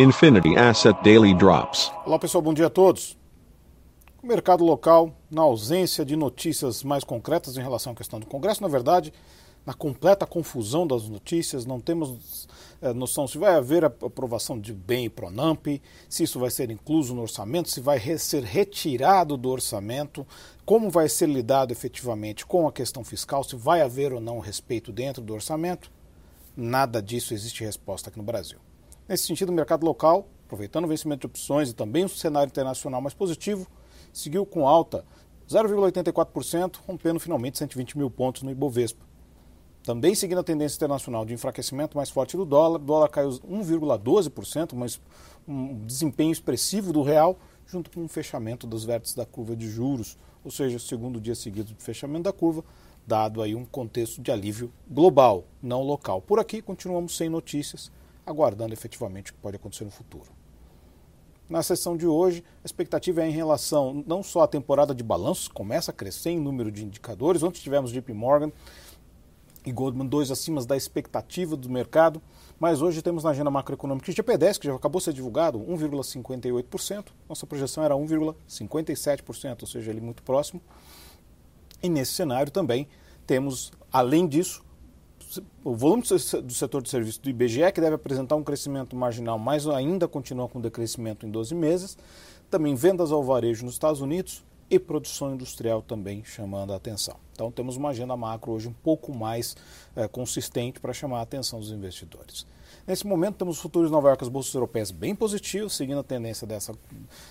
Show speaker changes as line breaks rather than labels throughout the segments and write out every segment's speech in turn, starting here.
Infinity Asset Daily Drops.
Olá pessoal, bom dia a todos. O mercado local, na ausência de notícias mais concretas em relação à questão do Congresso, na verdade, na completa confusão das notícias, não temos é, noção se vai haver aprovação de bem e Pronamp, se isso vai ser incluso no orçamento, se vai re ser retirado do orçamento, como vai ser lidado efetivamente com a questão fiscal, se vai haver ou não respeito dentro do orçamento. Nada disso existe resposta aqui no Brasil. Nesse sentido, o mercado local, aproveitando o vencimento de opções e também o cenário internacional mais positivo, seguiu com alta 0,84%, rompendo finalmente 120 mil pontos no Ibovespa. Também seguindo a tendência internacional de enfraquecimento mais forte do dólar, o dólar caiu 1,12%, mas um desempenho expressivo do real, junto com o fechamento dos vértices da curva de juros, ou seja, o segundo dia seguido de fechamento da curva, dado aí um contexto de alívio global, não local. Por aqui continuamos sem notícias, aguardando efetivamente o que pode acontecer no futuro. Na sessão de hoje, a expectativa é em relação não só à temporada de balanços, começa a crescer em número de indicadores. Ontem tivemos JP Morgan e Goldman, dois acima da expectativa do mercado, mas hoje temos na agenda macroeconômica o GP10, que já acabou de ser divulgado, 1,58%. Nossa projeção era 1,57%, ou seja, ele muito próximo. E nesse cenário também temos, além disso, o volume do setor de serviços do IBGE, que deve apresentar um crescimento marginal, mas ainda continua com decrescimento em 12 meses. Também vendas ao varejo nos Estados Unidos e produção industrial também chamando a atenção. Então temos uma agenda macro hoje um pouco mais é, consistente para chamar a atenção dos investidores. Nesse momento temos os futuros Nova York, as bolsas europeias bem positivos, seguindo a tendência dessa,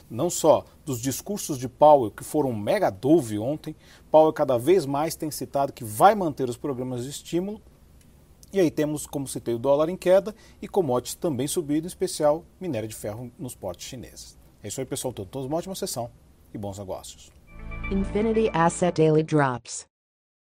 não só dos discursos de Powell, que foram mega dove ontem, Powell cada vez mais tem citado que vai manter os programas de estímulo, e aí temos, como citei, o dólar em queda e commodities também subindo, em especial minério de ferro nos portos chineses. É isso aí, pessoal. Todos uma ótima sessão e bons negócios.
Infinity Asset Daily Drops.